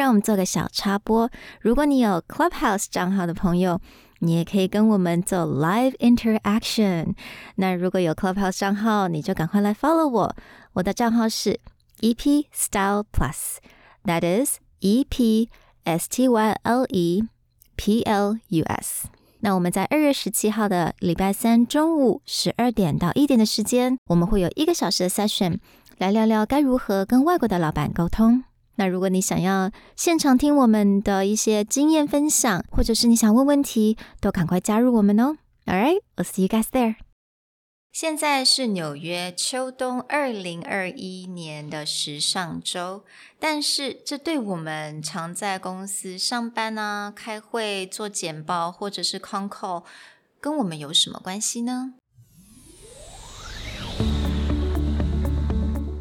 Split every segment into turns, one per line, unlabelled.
让我们做个小插播。如果你有 Clubhouse 账号的朋友，你也可以跟我们做 live interaction。那如果有 Clubhouse 账号，你就赶快来 follow 我。我的账号是 EP Style Plus，that is E P S T Y L E P L U S。那我们在二月十七号的礼拜三中午十二点到一点的时间，我们会有一个小时的 session，来聊聊该如何跟外国的老板沟通。那如果你想要现场听我们的一些经验分享，或者是你想问问题，都赶快加入我们哦。All right, I'll see you guys there. 现在是纽约秋冬二零二一年的时尚周，但是这对我们常在公司上班啊、开会、做简报或者是 c o n c a l 跟我们有什么关系呢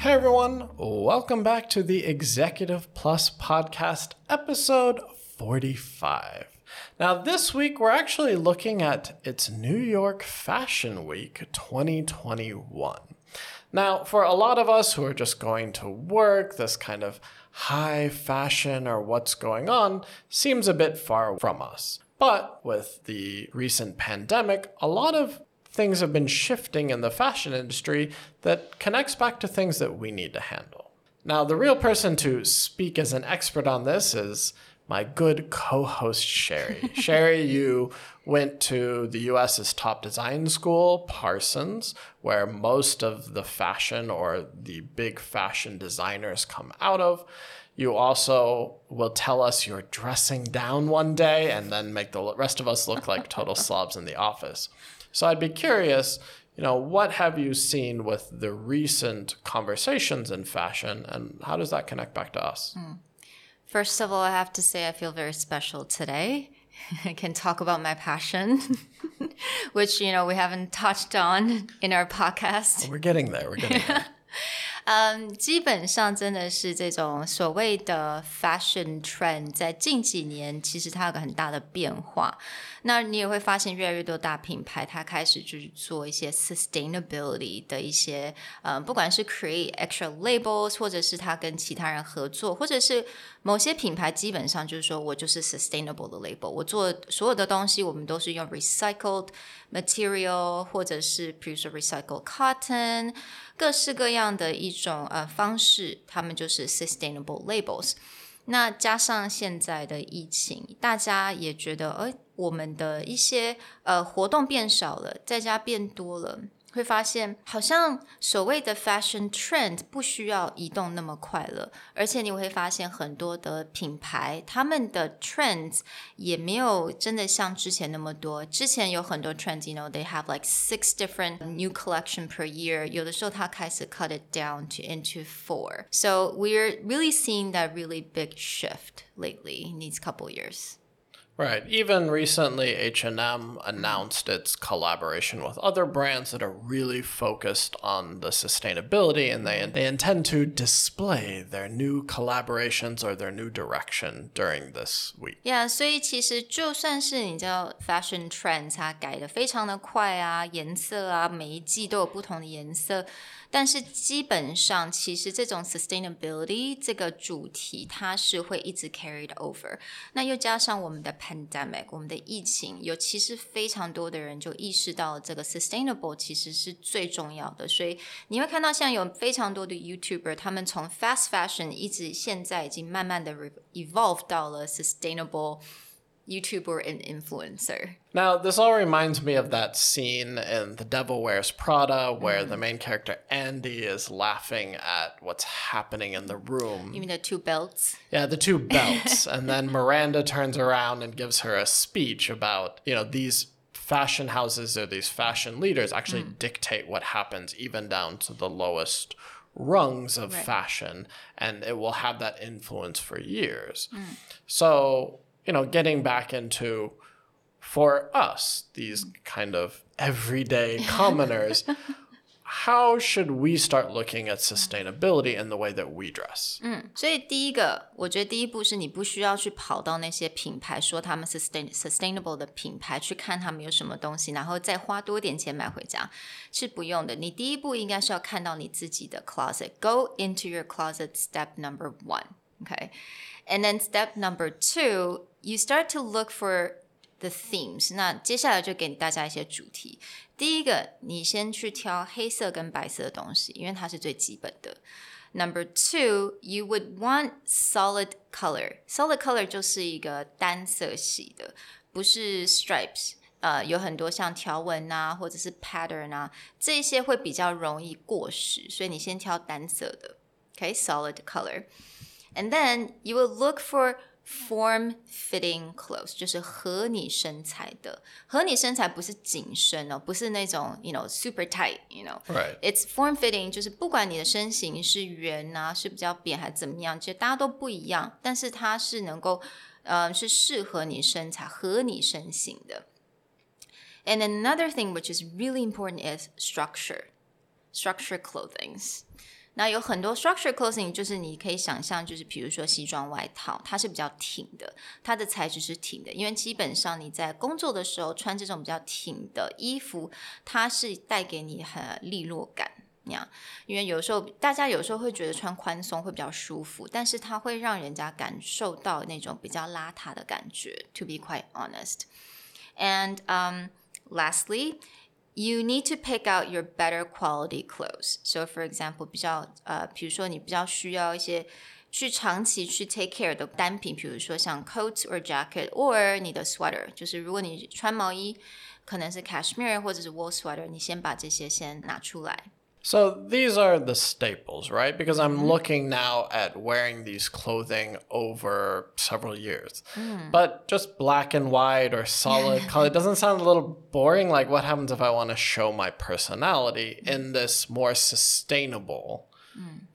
Hey everyone, welcome back to the Executive Plus podcast, episode 45. Now, this week we're actually looking at its New York Fashion Week 2021. Now, for a lot of us who are just going to work, this kind of high fashion or what's going on seems a bit far from us. But with the recent pandemic, a lot of things have been shifting in the fashion industry that connects back to things that we need to handle. Now, the real person to speak as an expert on this is my good co-host Sherry. Sherry, you went to the US's top design school, Parsons, where most of the fashion or the big fashion designers come out of. You also will tell us you're dressing down one day and then make the rest of us look like total slobs in the office. So I'd be curious, you know, what have you seen with the recent conversations in fashion and how does that connect back to us? Mm.
First of all, I have to say I feel very special today. I can talk about my passion, which, you know, we haven't touched on in our podcast.
We're getting there. We're getting there.
嗯，基本上真的是这种所谓的 fashion trend，在近几年其实它有个很大的变化。那你也会发现，越来越多大品牌它开始就是做一些 sustainability 的一些，嗯，不管是 create extra labels，或者是它跟其他人合作，或者是某些品牌基本上就是说我就是 sustainable 的 label，我做所有的东西我们都是用 recycled material，或者是比如说 recycled cotton。各式各样的一种呃方式，他们就是 sustainable labels。那加上现在的疫情，大家也觉得，哎，我们的一些呃活动变少了，在家变多了。会发现，好像所谓的 fashion trend 不需要移动那么快了，而且你会发现很多的品牌，他们的 trends 也没有真的像之前那么多。之前有很多 trends，you know，they have like six different new collection per year。有的时候它开始 cut it down to into four。So we're really seeing that really big shift lately in these couple years.
Right. Even recently, H&M announced its collaboration with other brands that are really focused on the sustainability and they, they intend to display their new collaborations or their new direction during this week.
Yeah, 所以其实就算是你知道 fashion trends 它改的非常的快啊，颜色啊，每一季都有不同的颜色。但是基本上，其实这种 sustainability 这个主题，它是会一直 carried over。那又加上我们的 pandemic，我们的疫情，有其实非常多的人就意识到这个 sustainable 其实是最重要的。所以你会看到，现在有非常多的 YouTuber，他们从 fast fashion 一直现在已经慢慢的 evolve 到了 sustainable。YouTube and influencer.
Now, this all reminds me of that scene in The Devil Wears Prada where the main character Andy is laughing at what's happening in the room.
You mean the two belts?
Yeah, the two belts. and then Miranda turns around and gives her a speech about, you know, these fashion houses or these fashion leaders actually hmm. dictate what happens, even down to the lowest rungs of
Right.
fashion, and it will have that influence for years. Hmm. So, you know, getting back into for us, these kind of everyday commoners, how should we start looking at sustainability in the way that we dress?
所以第一个，我觉得第一步是你不需要去跑到那些品牌说他们 sustain sustainable 的品牌去看他们有什么东西，然后再花多点钱买回家，是不用的。你第一步应该是要看到你自己的 closet，go into your closet. Step number one, okay, and then step number two, you start to look for the themes。那接下来就给大家一些主题。第一个，你先去挑黑色跟白色的东西，因为它是最基本的。Number two, you would want solid color. Solid color 就是一个单色系的，不是 stripes。呃，有很多像条纹啊，或者是 pattern 啊，这些会比较容易过时，所以你先挑单色的。Okay, solid color. And then you will look for form fitting clothes，就是合你身材的。合你身材不是紧身哦，不是那种 you know super tight，you know。
Right.
It's form fitting，就是不管你的身形是圆啊，是比较扁还是怎么样，其实大家都不一样，但是它是能够，呃，是适合你身材、合你身形的。And another thing which is really important is structure, structure clothings. 那有很多 structure clothing，就是你可以想象，就是比如说西装外套，它是比较挺的，它的材质是挺的，因为基本上你在工作的时候穿这种比较挺的衣服，它是带给你很利落感。那样，因为有时候大家有时候会觉得穿宽松会比较舒服，但是它会让人家感受到那种比较邋遢的感觉。To be quite honest, and um, lastly, you need to pick out your better quality clothes. So, for example, 比较呃，比如说你比较需要一些去长期去 take care 的单品，比如说像 coat or jacket or 你的 sweater，就是如果你穿毛衣，可能是 cashmere 或者是 wool sweater，你先把这些先拿出来。
So these are the staples, right? Because I'm looking now at wearing these clothing over several years. But just black and white or solid color doesn't sound a little boring. Like, what happens if I want to show my personality in this more sustainable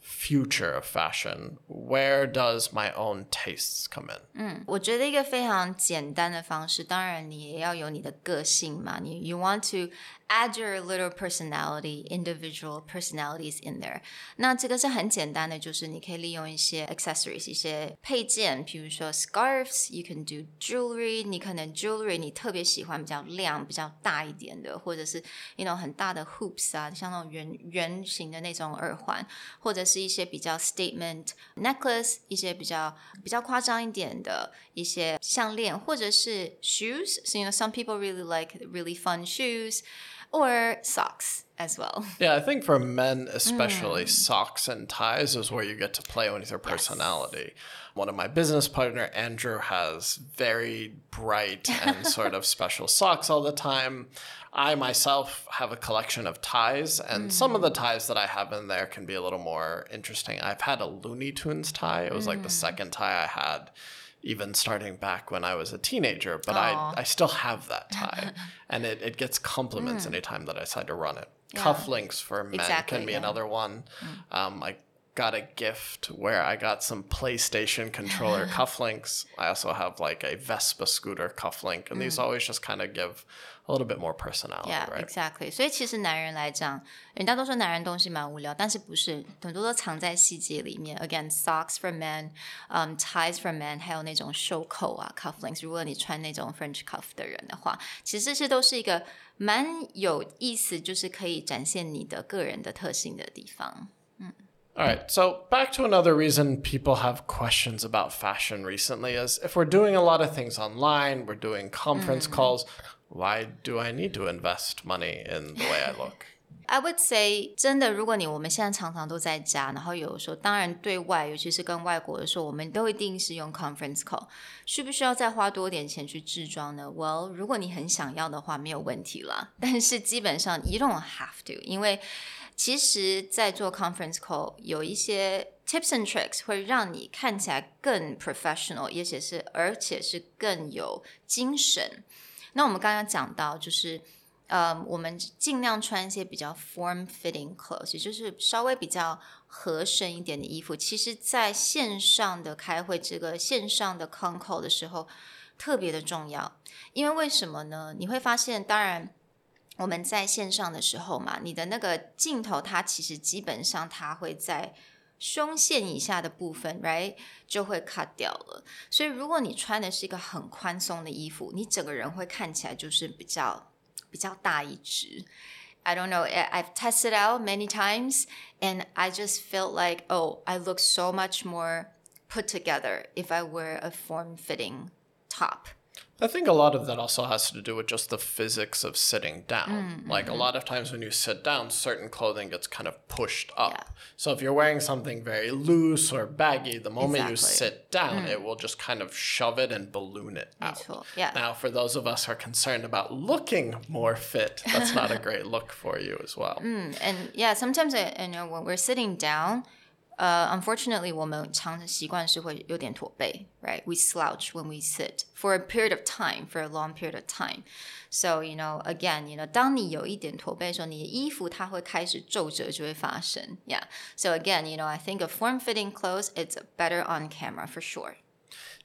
future of fashion? Where does my own tastes come in?
我觉得一个非常简单的方式，当然你也要有你的个性嘛。你 you want to add your little personality, individual personalities in there。那这个是很简单的，就是你可以利用一些 accessories，一些配件，比如说 scarves，you can do jewelry。你可能 jewelry 你特别喜欢比较亮、比较大一点的，或者是那种很大的 hoops 啊，像那种圆圆形的那种耳环，或者是一些比较 statement necklace，一些比较比较夸张一点的 一些项链，或者是 shoes。So you know some people really like really fun shoes or socks as well.
Yeah, I think for men especially, socks and ties is where you get to play with your personality. One of my business partner, Andrew, has very bright and sort of special socks all the time. I myself have a collection of ties, and some of the ties that I have in there can be a little more interesting. I've had a Looney Tunes tie. It was like the second tie I had even starting back when I was a teenager, but I, I still have that tie. and it, it gets compliments anytime that I decide to run it. Cufflinks for men
Exactly,
can be
yeah.
another one. Um, I got a gift where I got some PlayStation controller cufflinks. I also have like a Vespa scooter cufflink, and these always just kind of give a little bit more personality,
Yeah,
right?
exactly. 所以其实男人来讲，人家都说男人东西蛮无聊，但是不是很多都藏在细节里面。Again, socks for men, um, ties for men，还有那种袖扣啊，cufflinks。如果你穿那种 French cuff 的人的话，其实这些都是一个蛮有意思，就是可以展现你的个人的特性的地方。
All right, so back to another reason people have questions about fashion recently is if we're doing a lot of things online, we're doing conference calls, why do I need to invest money in the way I look?
I would say，真的，如果你我们现在常常都在家，然后有时候当然对外，尤其是跟外国的时候，我们都一定是用 conference call，需不需要再花多点钱去制装呢？Well，如果你很想要的话，没有问题啦。但是基本上 you don't have to，因为 其实，在做 conference call 有一些 tips and tricks 会让你看起来更 professional，而且是而且是更有精神。那我们刚刚讲到就是。呃，我们尽量穿一些比较 form fitting clothes，也就是稍微比较合身一点的衣服。其实，在线上的开会，这个线上的 con call 的时候，特别的重要。因为为什么呢？你会发现，当然我们在线上的时候嘛，你的那个镜头，它其实基本上它会在胸线以下的部分，right 就会 cut 掉了。所以，如果你穿的是一个很宽松的衣服，你整个人会看起来就是比较。比较大一只。I don't know. I've tested out many times, and I just felt like, oh, I look so much more put together if I wear a form fitting top.
I think a lot of that also has to do with just the physics of sitting down. Mm-hmm. Like a lot of times when you sit down, certain clothing gets kind of pushed up. Yeah. So if you're wearing something very loose or baggy, the moment exactly. you sit down, mm. it will just kind of shove it and balloon it out.
Yeah.
Now, for those of us who are concerned about looking more fit, that's not a great look for you as well.
Mm, and yeah, sometimes I, I know when we're sitting down, uh, unfortunately, 我们常习惯是会有点驼背，right? We slouch when we sit for a period of time, for a long period of time. So you know, again, you know, 当你有一点驼背的时候，你的衣服它会开始皱褶，就会发生。Yeah. So again, you know, I think a form-fitting clothes it's better on camera for sure.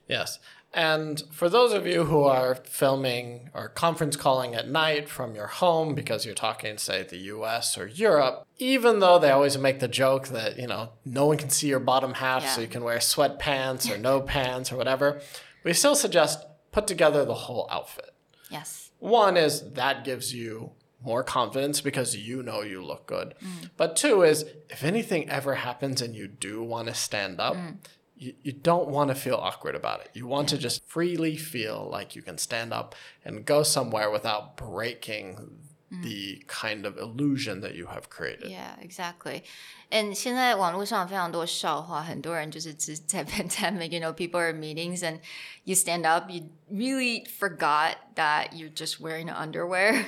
Yes. And for those of you who are filming or conference calling at night from your home because you're talking, say, the US or Europe, even though they always make the joke that, you know, no one can see your bottom half, yeah. so you can wear sweatpants or no pants or whatever, we still suggest put together the whole outfit.
Yes.
One is that gives you more confidence because you know you look good. Mm. But two is if anything ever happens and you do want to stand up, mm you, you don't want to feel awkward about it. You want to just freely feel like you can stand up and go somewhere without breaking mm. the kind of illusion that you have created.
Yeah, exactly. And 现在网络上非常多笑话，很多人就是只在 pandemic, you know, people are meetings and you stand up, you really forgot that you're just wearing underwear.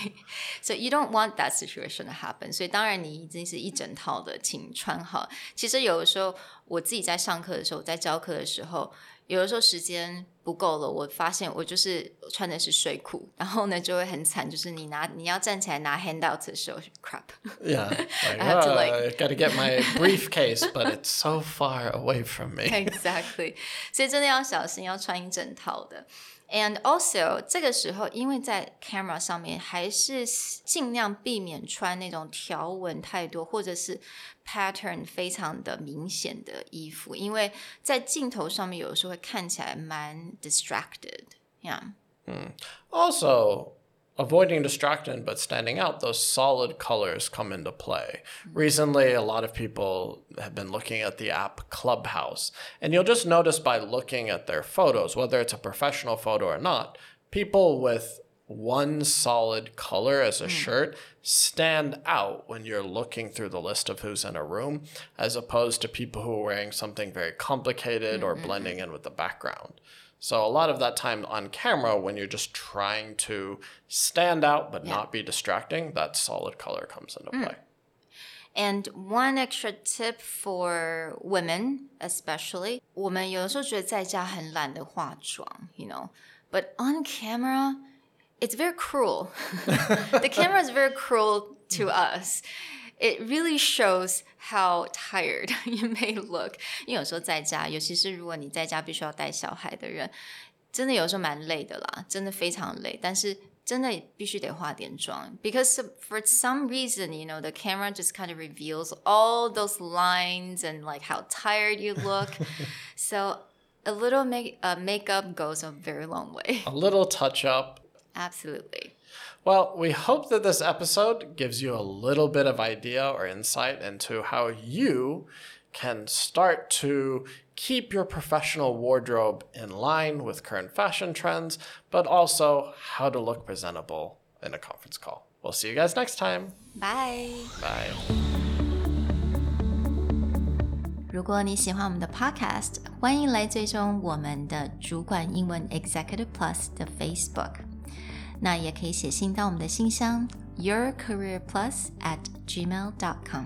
so you don't want that situation to happen. 所以当然你已经是一整套的，请穿好。其实有的时候我自己在上课的时候，在教课的时候。 有的时候时间不够了，我发现我就是穿的是睡裤，然后呢就会很惨，就是你拿你要站起来拿 handout 的时候，crap。
Yeah, I have to like got to get my briefcase, but it's so far away from me.
Exactly，所以真的要小心，要穿一整套的。And also，这个时候，因为在 camera 上面，还是尽量避免穿那种条纹太多，或者是 pattern 非常的明显的衣服，因为在镜头上面有的时候会看起来蛮 distracted。Yeah.
Mm. Also, avoiding distraction but standing out, those solid colors come into play. Recently, a lot of people have been looking at the app Clubhouse, and you'll just notice by looking at their photos, whether it's a professional photo or not, people with one solid color as a mm. shirt stand out when you're looking through the list of who's in a room, as opposed to people who are wearing something very complicated mm-hmm. or blending in with the background. So a lot of that time on camera, when you're just trying to stand out but yeah. not be distracting, that solid color comes into mm. play.
And one extra tip for women, especially, 我们有的时候觉得在家很懒得化妆，you know, but on camera, it's very cruel. the camera is very cruel to us it really shows how tired you may look。因为有时候在家，尤其是如果你在家必须要带小孩的人，真的有时候蛮累的啦，真的非常累。但是真的必须得化点妆，because for some reason, you know, the camera just kind of reveals all those lines and like how tired you look. so a little make uh, makeup goes a very long way.
A little touch up.
Absolutely.
Well, we hope that this episode gives you a little bit of idea or insight into how you can start to keep your professional wardrobe in line with current fashion trends, but also how to look presentable in a conference call. We'll see you guys next time.
Bye.
Bye.
如果你喜欢我们的 Podcast，欢迎来追踪我们的主管英文 Executive Plus 的 Facebook。那也可以写信到我们的信箱 your career plus at gmail dot com